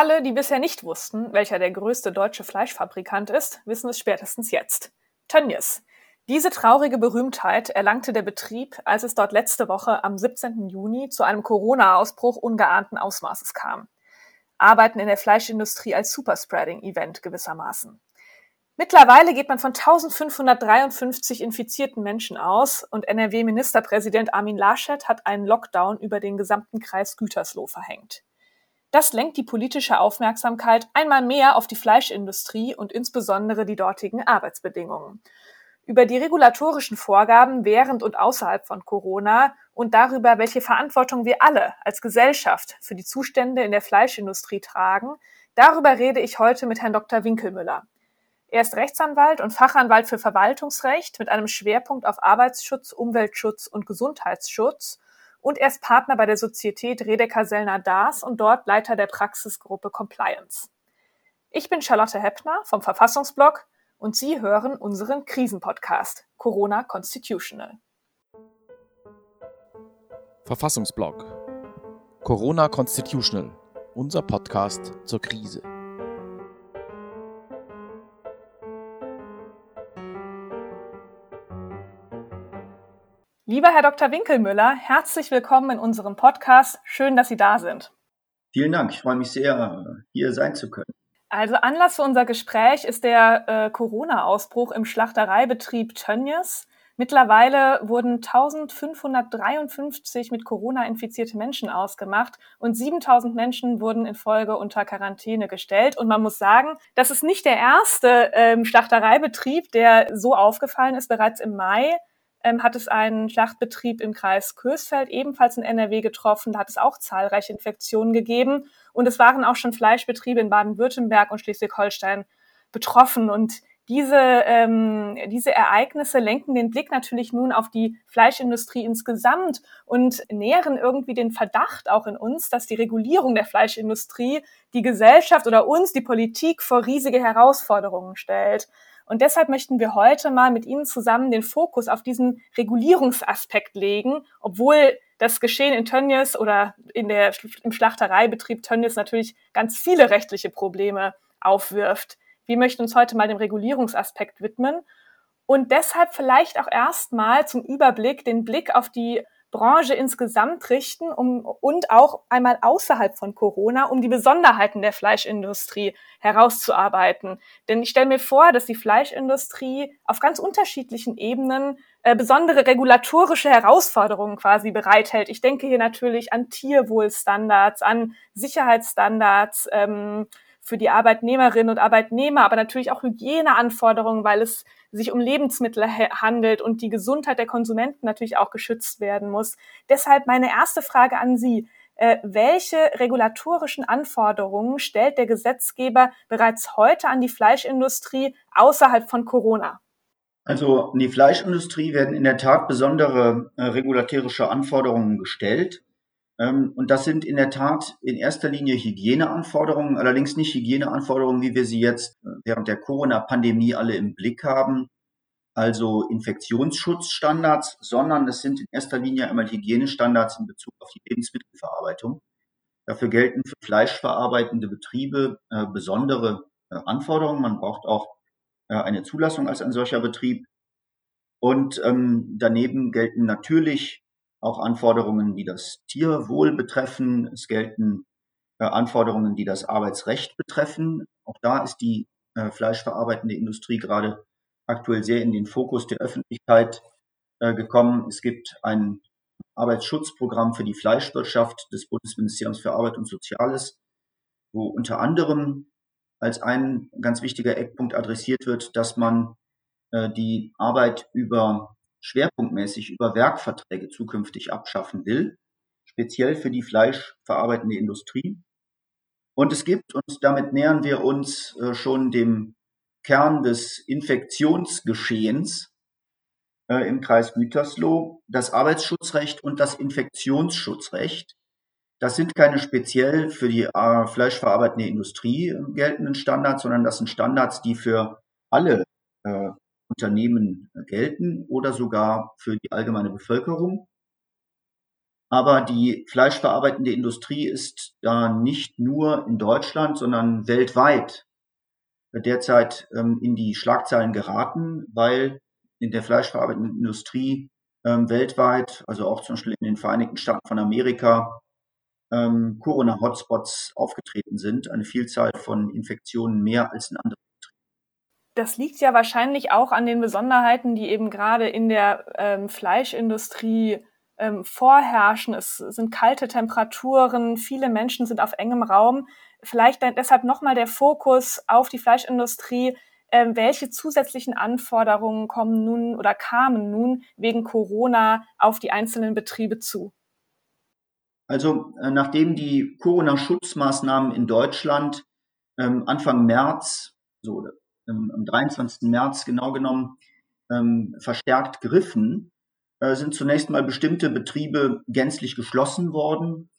Alle, die bisher nicht wussten, welcher der größte deutsche Fleischfabrikant ist, wissen es spätestens jetzt. Tönnies. Diese traurige Berühmtheit erlangte der Betrieb, als es dort letzte Woche am 17. Juni zu einem Corona-Ausbruch ungeahnten Ausmaßes kam. Arbeiten in der Fleischindustrie als Superspreading-Event gewissermaßen. Mittlerweile geht man von 1553 infizierten Menschen aus und NRW-Ministerpräsident Armin Laschet hat einen Lockdown über den gesamten Kreis Gütersloh verhängt. Das lenkt die politische Aufmerksamkeit einmal mehr auf die Fleischindustrie und insbesondere die dortigen Arbeitsbedingungen. Über die regulatorischen Vorgaben während und außerhalb von Corona und darüber, welche Verantwortung wir alle als Gesellschaft für die Zustände in der Fleischindustrie tragen, darüber rede ich heute mit Herrn Dr. Winkelmüller. Er ist Rechtsanwalt und Fachanwalt für Verwaltungsrecht mit einem Schwerpunkt auf Arbeitsschutz, Umweltschutz und Gesundheitsschutz und er ist Partner bei der Sozietät Redeker Sellner Daas und dort Leiter der Praxisgruppe Compliance. Ich bin Charlotte Heppner vom Verfassungsblog und Sie hören unseren Krisenpodcast Corona Constitutional. Verfassungsblog Corona Constitutional, unser Podcast zur Krise. Lieber Herr Dr. Winkelmüller, herzlich willkommen in unserem Podcast. Schön, dass Sie da sind. Vielen Dank. Ich freue mich sehr, hier sein zu können. Also Anlass für unser Gespräch ist der äh, Corona-Ausbruch im Schlachtereibetrieb Tönnies. Mittlerweile wurden 1553 mit Corona infizierte Menschen ausgemacht und 7000 Menschen wurden in Folge unter Quarantäne gestellt. Und man muss sagen, das ist nicht der erste ähm, Schlachtereibetrieb, der so aufgefallen ist. Bereits im Mai ähm, hat es einen Schlachtbetrieb im Kreis Kösfeld ebenfalls in NRW getroffen. Da hat es auch zahlreiche Infektionen gegeben. Und es waren auch schon Fleischbetriebe in Baden-Württemberg und Schleswig-Holstein betroffen. Und diese, ähm, diese Ereignisse lenken den Blick natürlich nun auf die Fleischindustrie insgesamt und nähren irgendwie den Verdacht auch in uns, dass die Regulierung der Fleischindustrie die Gesellschaft oder uns, die Politik, vor riesige Herausforderungen stellt. Und deshalb möchten wir heute mal mit Ihnen zusammen den Fokus auf diesen Regulierungsaspekt legen, obwohl das Geschehen in Tönnies oder in der, im Schlachtereibetrieb Tönnies natürlich ganz viele rechtliche Probleme aufwirft. Wir möchten uns heute mal dem Regulierungsaspekt widmen und deshalb vielleicht auch erstmal zum Überblick den Blick auf die Branche insgesamt richten um, und auch einmal außerhalb von Corona, um die Besonderheiten der Fleischindustrie herauszuarbeiten. Denn ich stelle mir vor, dass die Fleischindustrie auf ganz unterschiedlichen Ebenen äh, besondere regulatorische Herausforderungen quasi bereithält. Ich denke hier natürlich an Tierwohlstandards, an Sicherheitsstandards, ähm, für die Arbeitnehmerinnen und Arbeitnehmer, aber natürlich auch Hygieneanforderungen, weil es sich um Lebensmittel handelt und die Gesundheit der Konsumenten natürlich auch geschützt werden muss. Deshalb meine erste Frage an Sie. Äh, welche regulatorischen Anforderungen stellt der Gesetzgeber bereits heute an die Fleischindustrie außerhalb von Corona? Also in die Fleischindustrie werden in der Tat besondere äh, regulatorische Anforderungen gestellt. Ähm, und das sind in der Tat in erster Linie Hygieneanforderungen, allerdings nicht Hygieneanforderungen, wie wir sie jetzt äh, während der Corona-Pandemie alle im Blick haben, also Infektionsschutzstandards, sondern es sind in erster Linie einmal Hygienestandards in Bezug auf die Lebensmittelverarbeitung. Dafür gelten für fleischverarbeitende Betriebe äh, besondere äh, Anforderungen. Man braucht auch eine Zulassung als ein solcher Betrieb. Und ähm, daneben gelten natürlich auch Anforderungen, die das Tierwohl betreffen. Es gelten äh, Anforderungen, die das Arbeitsrecht betreffen. Auch da ist die äh, fleischverarbeitende Industrie gerade aktuell sehr in den Fokus der Öffentlichkeit äh, gekommen. Es gibt ein Arbeitsschutzprogramm für die Fleischwirtschaft des Bundesministeriums für Arbeit und Soziales, wo unter anderem als ein ganz wichtiger Eckpunkt adressiert wird, dass man äh, die Arbeit über schwerpunktmäßig über Werkverträge zukünftig abschaffen will, speziell für die fleischverarbeitende Industrie. Und es gibt, und damit nähern wir uns äh, schon dem Kern des Infektionsgeschehens äh, im Kreis Gütersloh, das Arbeitsschutzrecht und das Infektionsschutzrecht. Das sind keine speziell für die äh, fleischverarbeitende Industrie geltenden Standards, sondern das sind Standards, die für alle Unternehmen gelten oder sogar für die allgemeine Bevölkerung. Aber die fleischverarbeitende Industrie ist da nicht nur in Deutschland, sondern weltweit derzeit ähm, in die Schlagzeilen geraten, weil in der fleischverarbeitenden Industrie ähm, weltweit, also auch zum Beispiel in den Vereinigten Staaten von Amerika, ähm, Corona-Hotspots aufgetreten sind, eine Vielzahl von Infektionen mehr als in anderen das liegt ja wahrscheinlich auch an den Besonderheiten, die eben gerade in der ähm, Fleischindustrie ähm, vorherrschen. Es sind kalte Temperaturen, viele Menschen sind auf engem Raum. Vielleicht deshalb nochmal der Fokus auf die Fleischindustrie. Ähm, welche zusätzlichen Anforderungen kommen nun oder kamen nun wegen Corona auf die einzelnen Betriebe zu? Also äh, nachdem die Corona-Schutzmaßnahmen in Deutschland ähm, Anfang März, so am 23. März genau genommen, ähm, verstärkt griffen, äh, sind zunächst mal bestimmte Betriebe gänzlich geschlossen worden.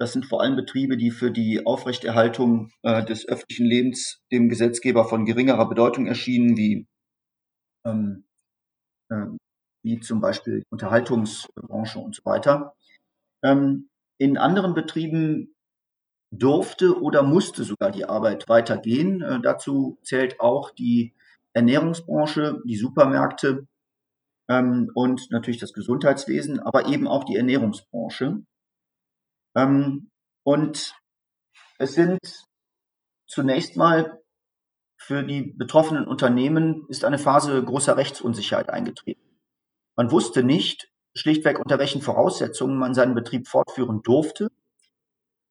Das sind vor allem Betriebe, die für die Aufrechterhaltung äh, des öffentlichen Lebens dem Gesetzgeber von geringerer Bedeutung erschienen, wie, ähm, äh, wie zum Beispiel Unterhaltungsbranche und so weiter. Ähm, in anderen Betrieben durfte oder musste sogar die Arbeit weitergehen. Äh, dazu zählt auch die Ernährungsbranche, die Supermärkte ähm, und natürlich das Gesundheitswesen, aber eben auch die Ernährungsbranche. Ähm, und es sind zunächst mal für die betroffenen Unternehmen ist eine Phase großer Rechtsunsicherheit eingetreten. Man wusste nicht schlichtweg, unter welchen Voraussetzungen man seinen Betrieb fortführen durfte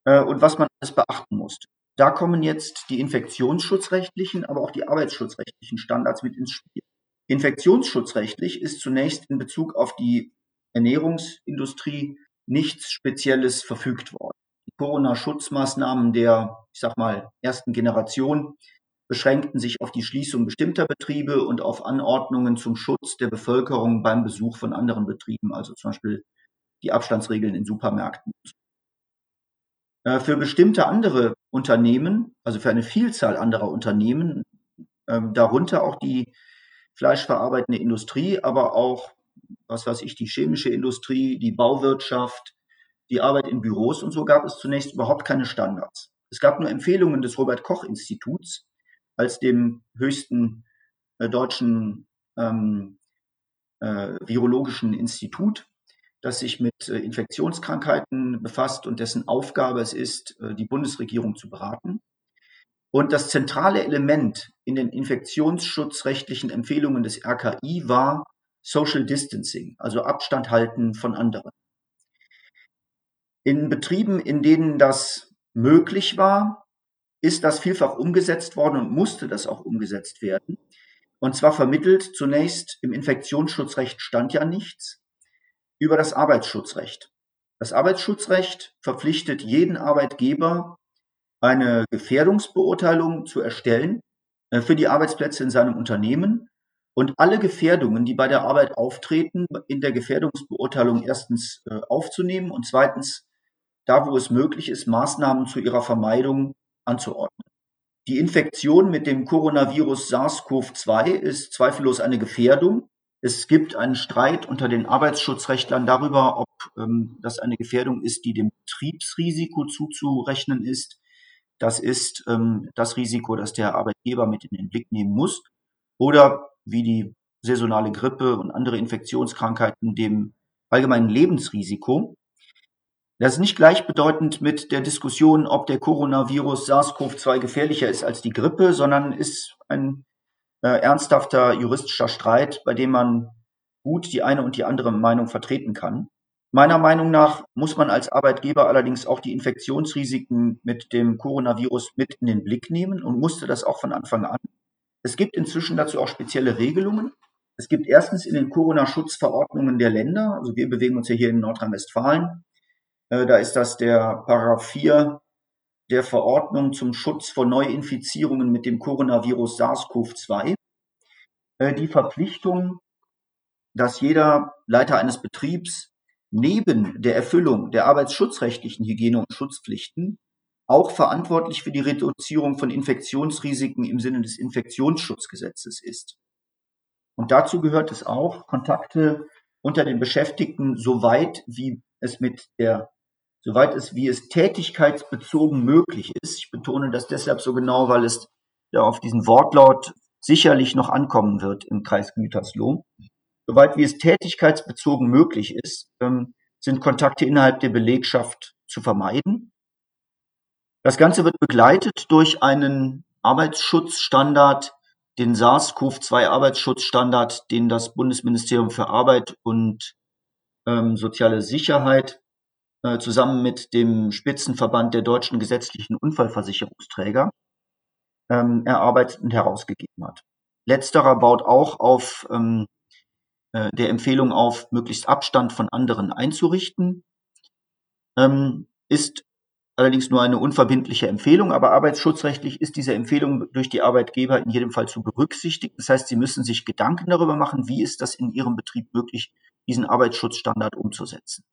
äh, und was man alles beachten musste. Da kommen jetzt die infektionsschutzrechtlichen, aber auch die arbeitsschutzrechtlichen Standards mit ins Spiel. Infektionsschutzrechtlich ist zunächst in Bezug auf die Ernährungsindustrie nichts Spezielles verfügt worden. Die Corona-Schutzmaßnahmen der, ich sag mal, ersten Generation beschränkten sich auf die Schließung bestimmter Betriebe und auf Anordnungen zum Schutz der Bevölkerung beim Besuch von anderen Betrieben, also zum Beispiel die Abstandsregeln in Supermärkten. Äh, für bestimmte andere Unternehmen, also für eine Vielzahl anderer Unternehmen, ähm, darunter auch die fleischverarbeitende Industrie, aber auch, was weiß ich, die chemische Industrie, die Bauwirtschaft, die Arbeit in Büros und so gab es zunächst überhaupt keine Standards. Es gab nur Empfehlungen des Robert Koch Instituts als dem höchsten äh, deutschen ähm, äh, virologischen Institut das sich mit äh, Infektionskrankheiten befasst und dessen Aufgabe es ist, äh, die Bundesregierung zu beraten. Und das zentrale Element in den infektionsschutzrechtlichen Empfehlungen des RKI war Social Distancing, also Abstand halten von anderen. In Betrieben, in denen das möglich war, ist das vielfach umgesetzt worden und musste das auch umgesetzt werden. Und zwar vermittelt zunächst im Infektionsschutzrecht stand ja nichts über das Arbeitsschutzrecht. Das Arbeitsschutzrecht verpflichtet jeden Arbeitgeber, eine Gefährdungsbeurteilung zu erstellen äh, für die Arbeitsplätze in seinem Unternehmen und alle Gefährdungen, die bei der Arbeit auftreten, in der Gefährdungsbeurteilung erstens äh, aufzunehmen und zweitens, da wo es möglich ist, Maßnahmen zu ihrer Vermeidung anzuordnen. Die Infektion mit dem Coronavirus SARS-CoV-2 ist zweifellos eine Gefährdung es gibt einen Streit unter den Arbeitsschutzrechtlern darüber, ob ähm, das eine Gefährdung ist, die dem Betriebsrisiko zuzurechnen ist. Das ist ähm, das Risiko, das der Arbeitgeber mit in den Blick nehmen muss. Oder wie die saisonale Grippe und andere Infektionskrankheiten dem allgemeinen Lebensrisiko. Das ist nicht gleichbedeutend mit der Diskussion, ob der Coronavirus SARS-CoV-2 gefährlicher ist als die Grippe, sondern ist ein äh, ernsthafter juristischer Streit, bei dem man gut die eine und die andere Meinung vertreten kann. Meiner Meinung nach muss man als Arbeitgeber allerdings auch die Infektionsrisiken mit dem Coronavirus mit in den Blick nehmen und musste das auch von Anfang an. Es gibt inzwischen dazu auch spezielle Regelungen. Es gibt erstens in den Corona-Schutzverordnungen der Länder, also wir bewegen uns ja hier in Nordrhein-Westfalen, äh, da ist das der Paragraph 4 der Verordnung zum Schutz vor Neuinfizierungen mit dem Coronavirus SARS-CoV-2 äh, die Verpflichtung, dass jeder Leiter eines Betriebs neben der Erfüllung der arbeitsschutzrechtlichen Hygiene- und Schutzpflichten auch verantwortlich für die Reduzierung von Infektionsrisiken im Sinne des Infektionsschutzgesetzes ist. Und dazu gehört es auch, Kontakte unter den Beschäftigten so weit wie es mit der, soweit es wie es tätigkeitsbezogen möglich ist, ich betone das deshalb so genau, weil es ja auf diesen Wortlaut sicherlich noch ankommen wird im Kreis Gütersloh, soweit wie es tätigkeitsbezogen möglich ist, ähm, sind Kontakte innerhalb der Belegschaft zu vermeiden. Das Ganze wird begleitet durch einen Arbeitsschutzstandard, den SARS-CoV-2-Arbeitsschutzstandard, den das Bundesministerium für Arbeit und ähm, soziale Sicherheit zusammen mit dem Spitzenverband der deutschen gesetzlichen Unfallversicherungsträger ähm, erarbeitet und herausgegeben hat. Letzterer baut auch auf ähm, äh, der Empfehlung auf, möglichst Abstand von anderen einzurichten, ähm, ist allerdings nur eine unverbindliche Empfehlung, aber arbeitsschutzrechtlich ist diese Empfehlung durch die Arbeitgeber in jedem Fall zu berücksichtigen. Das heißt, sie müssen sich Gedanken darüber machen, wie ist das in ihrem Betrieb möglich, diesen Arbeitsschutzstandard umzusetzen.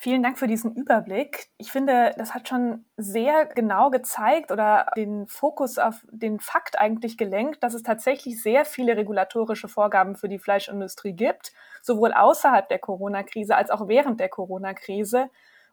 Vielen Dank für diesen Überblick. Ich finde, das hat schon sehr genau gezeigt oder den Fokus auf den Fakt eigentlich gelenkt, dass es tatsächlich sehr viele regulatorische Vorgaben für die Fleischindustrie gibt, sowohl außerhalb der Corona-Krise als auch während der Corona-Krise.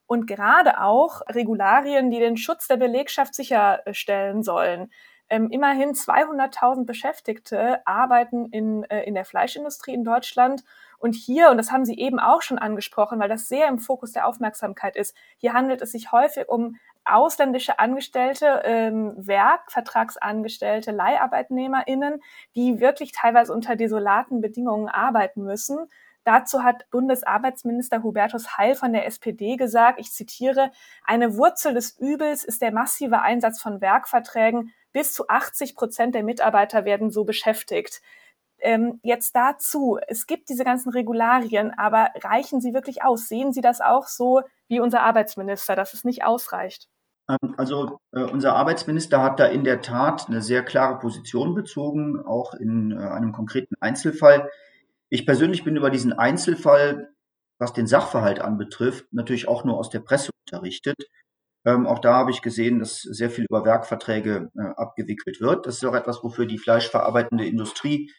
Und gerade auch Regularien, die den Schutz der Belegschaft sicherstellen sollen. Ähm, immerhin 200.000 Beschäftigte arbeiten in, äh, in der Fleischindustrie in Deutschland. Und hier, und das haben Sie eben auch schon angesprochen, weil das sehr im Fokus der Aufmerksamkeit ist, hier handelt es sich häufig um ausländische Angestellte, ähm, Werkvertragsangestellte, LeiharbeitnehmerInnen, die wirklich teilweise unter desolaten Bedingungen arbeiten müssen. Dazu hat Bundesarbeitsminister Hubertus Heil von der SPD gesagt, ich zitiere, eine Wurzel des Übels ist der massive Einsatz von Werkverträgen. Bis zu 80 Prozent der Mitarbeiter werden so beschäftigt. Ähm, jetzt dazu, es gibt diese ganzen Regularien, aber reichen sie wirklich aus? Sehen Sie das auch so wie unser Arbeitsminister, dass es nicht ausreicht? Ähm, also äh, unser Arbeitsminister hat da in der Tat eine sehr klare Position bezogen, auch in äh, einem konkreten Einzelfall. Ich persönlich bin über diesen Einzelfall, was den Sachverhalt anbetrifft, natürlich auch nur aus der Presse unterrichtet. Ähm, auch da habe ich gesehen, dass sehr viel über Werkverträge äh, abgewickelt wird. Das ist auch etwas, wofür die fleischverarbeitende Industrie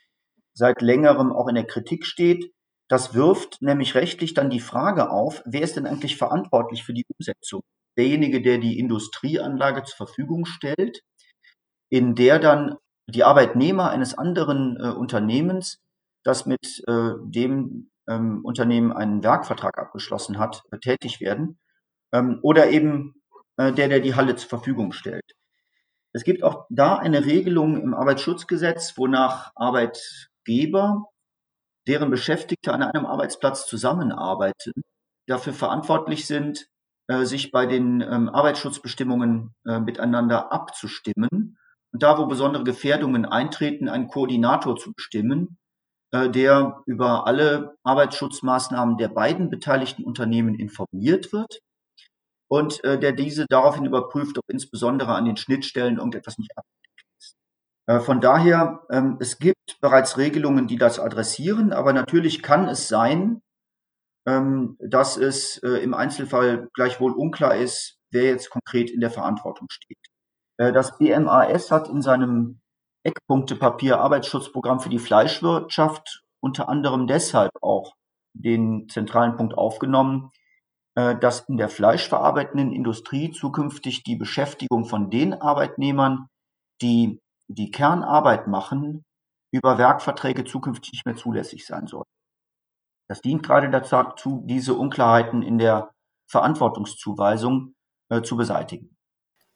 seit längerem auch in der Kritik steht. Das wirft nämlich rechtlich dann die Frage auf, wer ist denn eigentlich verantwortlich für die Umsetzung? Derjenige, der die Industrieanlage zur Verfügung stellt, in der dann die Arbeitnehmer eines anderen äh, Unternehmens das mit äh, dem ähm, Unternehmen einen Werkvertrag abgeschlossen hat, äh, tätig werden. Ähm, oder eben äh, der, der die Halle zur Verfügung stellt. Es gibt auch da eine Regelung im Arbeitsschutzgesetz, wonach Arbeitgeber, deren Beschäftigte an einem Arbeitsplatz zusammenarbeiten, dafür verantwortlich sind, äh, sich bei den ähm, Arbeitsschutzbestimmungen äh, miteinander abzustimmen und da, wo besondere Gefährdungen eintreten, einen Koordinator zu bestimmen, äh, der über alle Arbeitsschutzmaßnahmen der beiden beteiligten Unternehmen informiert wird und der diese daraufhin überprüft, ob insbesondere an den Schnittstellen irgendetwas nicht. Äh, von daher, ähm, es gibt bereits Regelungen, die das adressieren, aber natürlich kann es sein, ähm, dass es im Einzelfall gleichwohl unklar ist, wer jetzt konkret in der Verantwortung steht. Das BMAS hat in seinem Eckpunktepapier Arbeitsschutzprogramm für die Fleischwirtschaft unter anderem deshalb auch den zentralen Punkt aufgenommen, äh, dass in der fleischverarbeitenden Industrie zukünftig die Beschäftigung von den Arbeitnehmern, die die Kernarbeit machen, über Werkverträge zukünftig nicht mehr zulässig sein soll. Das dient gerade dazu, diese Unklarheiten in der Verantwortungszuweisung äh, zu beseitigen.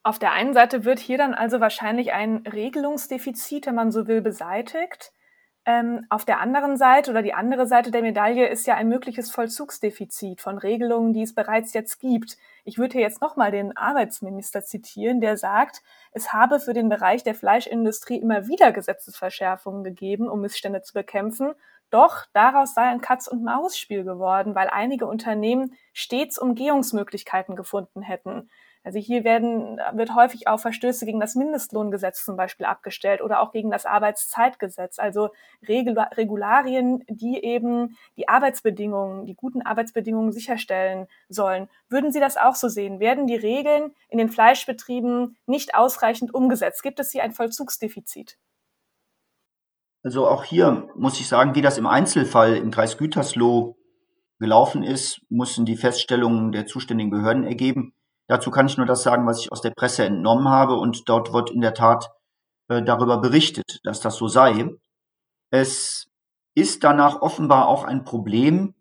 Auf der einen Seite wird hier dann also wahrscheinlich ein Regelungsdefizit, wenn man so will, beseitigt. Ähm, auf der anderen Seite oder die andere Seite der Medaille ist ja ein mögliches Vollzugsdefizit von Regelungen, die es bereits jetzt gibt. Ich würde hier jetzt nochmal den Arbeitsminister zitieren, der sagt, es habe für den Bereich der Fleischindustrie immer wieder Gesetzesverschärfungen gegeben, um Missstände zu bekämpfen. Doch daraus sei ein Katz-und-Maus-Spiel geworden, weil einige Unternehmen stets Umgehungsmöglichkeiten gefunden hätten. Also hier werden, wird häufig auf Verstöße gegen das Mindestlohngesetz zum Beispiel abgestellt oder auch gegen das Arbeitszeitgesetz. Also Regularien, die eben die Arbeitsbedingungen, die guten Arbeitsbedingungen sicherstellen sollen. Würden Sie das auch so sehen? Werden die Regeln in den Fleischbetrieben nicht ausreichend umgesetzt? Gibt es hier ein Vollzugsdefizit? Also auch hier muss ich sagen, wie das im Einzelfall im Kreis Gütersloh gelaufen ist, mussten die Feststellungen der zuständigen Behörden ergeben. Dazu kann ich nur das sagen, was ich aus der Presse entnommen habe und dort wird in der Tat äh, darüber berichtet, dass das so sei. Es ist danach offenbar auch ein Problem,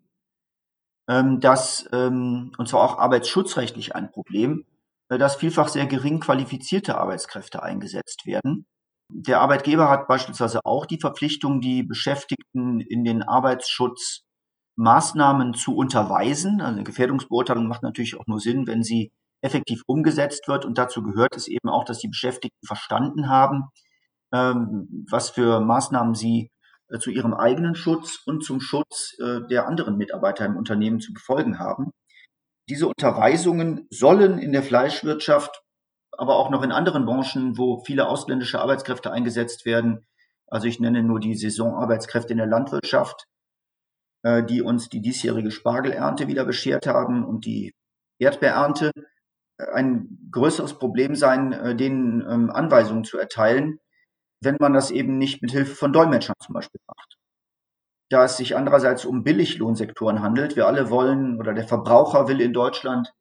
ähm, dass, ähm, und zwar auch arbeitsschutzrechtlich ein Problem, äh, dass vielfach sehr gering qualifizierte Arbeitskräfte eingesetzt werden. Der Arbeitgeber hat beispielsweise auch die Verpflichtung, die Beschäftigten in den Arbeitsschutzmaßnahmen zu unterweisen. Also eine Gefährdungsbeurteilung macht natürlich auch nur Sinn, wenn sie effektiv umgesetzt wird. Und dazu gehört es eben auch, dass die Beschäftigten verstanden haben, ähm, was für Maßnahmen sie äh, zu ihrem eigenen Schutz und zum Schutz äh, der anderen Mitarbeiter im Unternehmen zu befolgen haben. Diese Unterweisungen sollen in der Fleischwirtschaft, aber auch noch in anderen Branchen, wo viele ausländische Arbeitskräfte eingesetzt werden, also ich nenne nur die Saisonarbeitskräfte in der Landwirtschaft, äh, die uns die diesjährige Spargelernte wieder beschert haben und die Erdbeerernte, ein größeres Problem sein, denen ähm, Anweisungen zu erteilen, wenn man das eben nicht mit Hilfe von Dolmetschern zum Beispiel macht. Da es sich andererseits um Billiglohnsektoren handelt, wir alle wollen oder der Verbraucher will in Deutschland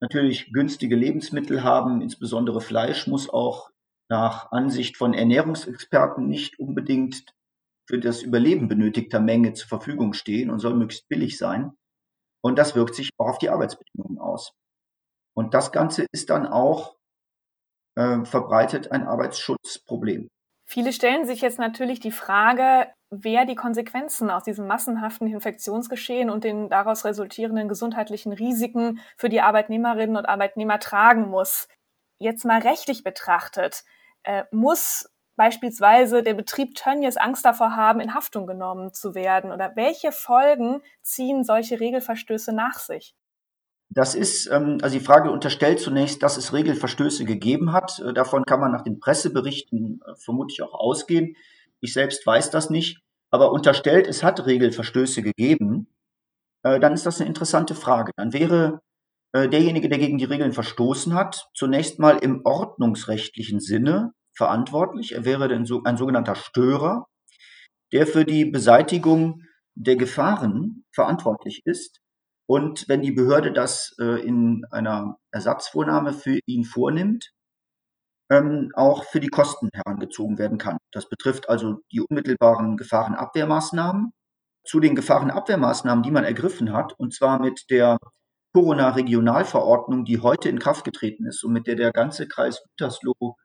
natürlich günstige Lebensmittel haben, insbesondere Fleisch muss auch nach Ansicht von Ernährungsexperten nicht unbedingt für das Überleben benötigter Menge zur Verfügung stehen und soll möglichst billig sein. Und das wirkt sich auch auf die Arbeitsbedingungen aus. Und das Ganze ist dann auch äh, verbreitet ein Arbeitsschutzproblem. Viele stellen sich jetzt natürlich die Frage, wer die Konsequenzen aus diesem massenhaften Infektionsgeschehen und den daraus resultierenden gesundheitlichen Risiken für die Arbeitnehmerinnen und Arbeitnehmer tragen muss. Jetzt mal rechtlich betrachtet, äh, muss beispielsweise der Betrieb Tönnies Angst davor haben, in Haftung genommen zu werden? Oder welche Folgen ziehen solche Regelverstöße nach sich? Das ist, ähm, also die Frage unterstellt zunächst, dass es Regelverstöße gegeben hat. Äh, davon kann man nach den Presseberichten äh, vermutlich auch ausgehen. Ich selbst weiß das nicht, aber unterstellt, es hat Regelverstöße gegeben, äh, dann ist das eine interessante Frage. Dann wäre derjenige, der gegen die Regeln verstoßen hat, zunächst mal im ordnungsrechtlichen Sinne verantwortlich. Er wäre ein sogenannter Störer, der für die Beseitigung der Gefahren verantwortlich ist und wenn die Behörde das äh, in einer Ersatzvornahme für ihn vornimmt, ähm, auch für die Kosten herangezogen werden kann. Das betrifft also die unmittelbaren Gefahrenabwehrmaßnahmen. Zu den Gefahrenabwehrmaßnahmen, die man ergriffen hat, und zwar mit der Corona-Regionalverordnung, die heute in Kraft getreten ist und mit der der ganze Kreis Gütersloh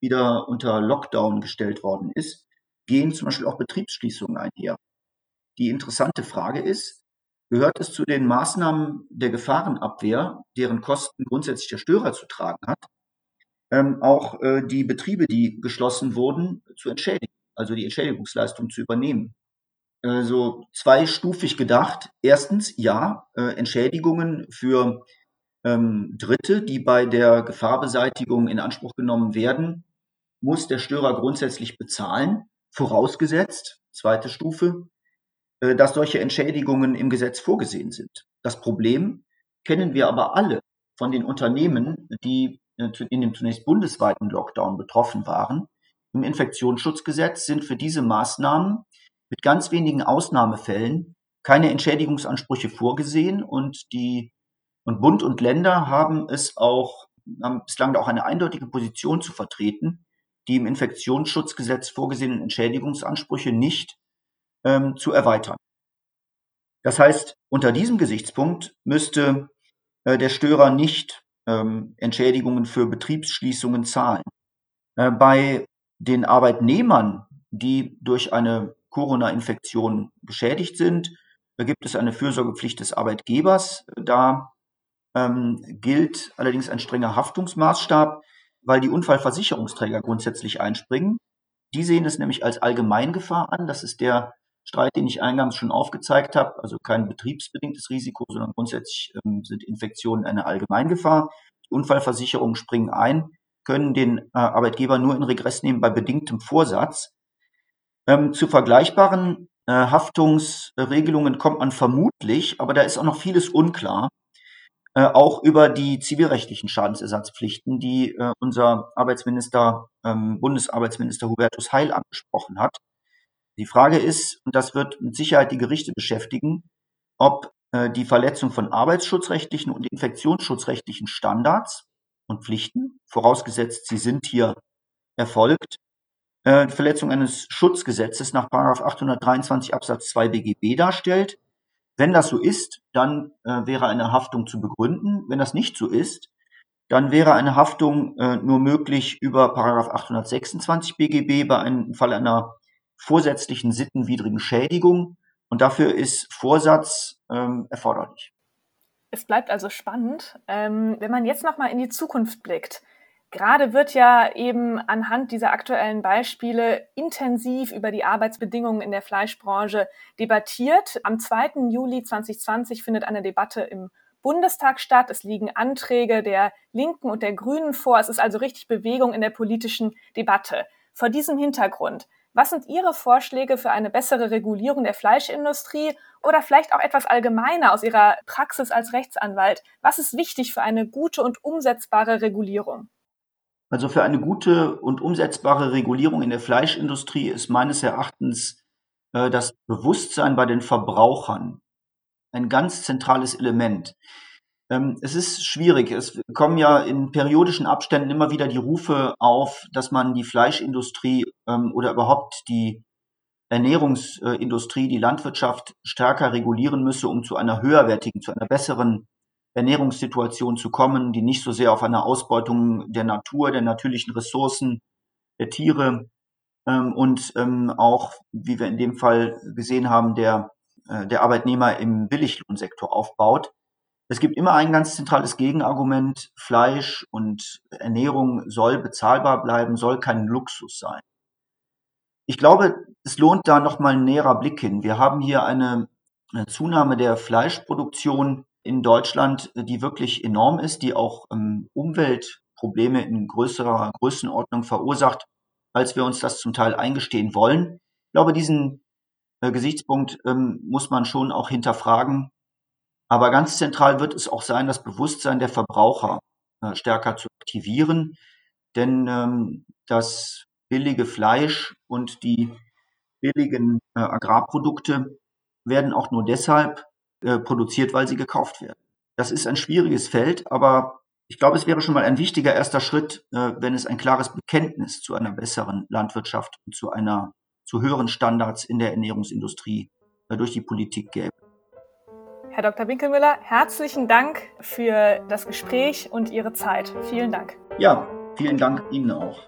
wieder unter Lockdown gestellt worden ist, gehen zum Beispiel auch Betriebsschließungen einher. Die interessante Frage ist, gehört es zu den Maßnahmen der Gefahrenabwehr, deren Kosten grundsätzlich der Störer zu tragen hat, ähm, auch äh, die Betriebe, die geschlossen wurden, zu entschädigen, also die Entschädigungsleistung zu übernehmen. Also zweistufig gedacht. Erstens, ja, äh, Entschädigungen für ähm, Dritte, die bei der Gefahrbeseitigung in Anspruch genommen werden, muss der Störer grundsätzlich bezahlen, vorausgesetzt, zweite Stufe, dass solche Entschädigungen im Gesetz vorgesehen sind. Das Problem kennen wir aber alle von den Unternehmen, die äh, in dem zunächst bundesweiten Lockdown betroffen waren. Im Infektionsschutzgesetz sind für diese Maßnahmen mit ganz wenigen Ausnahmefällen keine Entschädigungsansprüche vorgesehen und die und Bund und Länder haben es auch haben bislang auch eine eindeutige Position zu vertreten, die im Infektionsschutzgesetz vorgesehenen Entschädigungsansprüche nicht ähm, zu erweitern. Das heißt, unter diesem Gesichtspunkt müsste äh, der Störer nicht ähm, Entschädigungen für Betriebsschließungen zahlen. Äh, bei den Arbeitnehmern, die durch eine Corona-Infektion geschädigt sind, da gibt es eine Fürsorgepflicht des Arbeitgebers. Da ähm, gilt allerdings ein strenger Haftungsmaßstab, weil die Unfallversicherungsträger grundsätzlich einspringen. Die sehen es nämlich als Allgemeingefahr an. Das ist der Streit, den ich eingangs schon aufgezeigt habe, also kein betriebsbedingtes Risiko, sondern grundsätzlich ähm, sind Infektionen eine Allgemeingefahr. Die Unfallversicherungen springen ein, können den äh, Arbeitgeber nur in Regress nehmen bei bedingtem Vorsatz. Ähm, zu vergleichbaren äh, Haftungsregelungen kommt man vermutlich, aber da ist auch noch vieles unklar. Äh, auch über die zivilrechtlichen Schadensersatzpflichten, die äh, unser Arbeitsminister, ähm, Bundesarbeitsminister Hubertus Heil angesprochen hat. Die Frage ist, und das wird mit Sicherheit die Gerichte beschäftigen, ob äh, die Verletzung von arbeitsschutzrechtlichen und infektionsschutzrechtlichen Standards und Pflichten, vorausgesetzt sie sind hier erfolgt, äh, Verletzung eines Schutzgesetzes nach 823 Absatz 2 BGB darstellt. Wenn das so ist, dann äh, wäre eine Haftung zu begründen. Wenn das nicht so ist, dann wäre eine Haftung äh, nur möglich über Paragraph 826 BGB bei einem Fall einer vorsätzlichen sittenwidrigen Schädigung. Und dafür ist Vorsatz ähm, erforderlich. Es bleibt also spannend. Ähm, wenn man jetzt nochmal in die Zukunft blickt, Gerade wird ja eben anhand dieser aktuellen Beispiele intensiv über die Arbeitsbedingungen in der Fleischbranche debattiert. Am 2. Juli 2020 findet eine Debatte im Bundestag statt. Es liegen Anträge der Linken und der Grünen vor. Es ist also richtig Bewegung in der politischen Debatte. Vor diesem Hintergrund, was sind Ihre Vorschläge für eine bessere Regulierung der Fleischindustrie oder vielleicht auch etwas allgemeiner aus Ihrer Praxis als Rechtsanwalt? Was ist wichtig für eine gute und umsetzbare Regulierung? Also für eine gute und umsetzbare Regulierung in der Fleischindustrie ist meines Erachtens äh, das Bewusstsein bei den Verbrauchern ein ganz zentrales Element. Ähm, es ist schwierig. Es kommen ja in periodischen Abständen immer wieder die Rufe auf, dass man die Fleischindustrie ähm, oder überhaupt die Ernährungsindustrie, die Landwirtschaft stärker regulieren müsse, um zu einer höherwertigen, zu einer besseren Ernährungssituation zu kommen, die nicht so sehr auf eine Ausbeutung der Natur, der natürlichen Ressourcen, der Tiere ähm, und auch, wie wir in dem Fall gesehen haben, der, äh, der Arbeitnehmer im Billiglohnsektor aufbaut. Es gibt immer ein ganz zentrales Gegenargument, Fleisch und Ernährung soll bezahlbar bleiben, soll kein Luxus sein. Ich glaube, es lohnt da nochmal ein näherer Blick hin. Wir haben hier eine, eine Zunahme der Fleischproduktion in Deutschland, die wirklich enorm ist, die auch ähm, Umweltprobleme in größerer Größenordnung verursacht, als wir uns das zum Teil eingestehen wollen. Ich glaube, diesen äh, Gesichtspunkt ähm, muss man schon auch hinterfragen. Aber ganz zentral wird es auch sein, das Bewusstsein der Verbraucher äh, stärker zu aktivieren. Denn ähm, das billige Fleisch und die billigen äh, Agrarprodukte werden auch nur deshalb äh, produziert, weil sie gekauft werden. Das ist ein schwieriges Feld, aber ich glaube, es wäre schon mal ein wichtiger erster Schritt, äh, wenn es ein klares Bekenntnis zu einer besseren Landwirtschaft und zu einer zu höheren Standards in der Ernährungsindustrie äh, durch die Politik gäbe. Herr Dr. Winkelmüller, herzlichen Dank für das Gespräch und Ihre Zeit. Vielen Dank. Ja, vielen Dank Ihnen auch.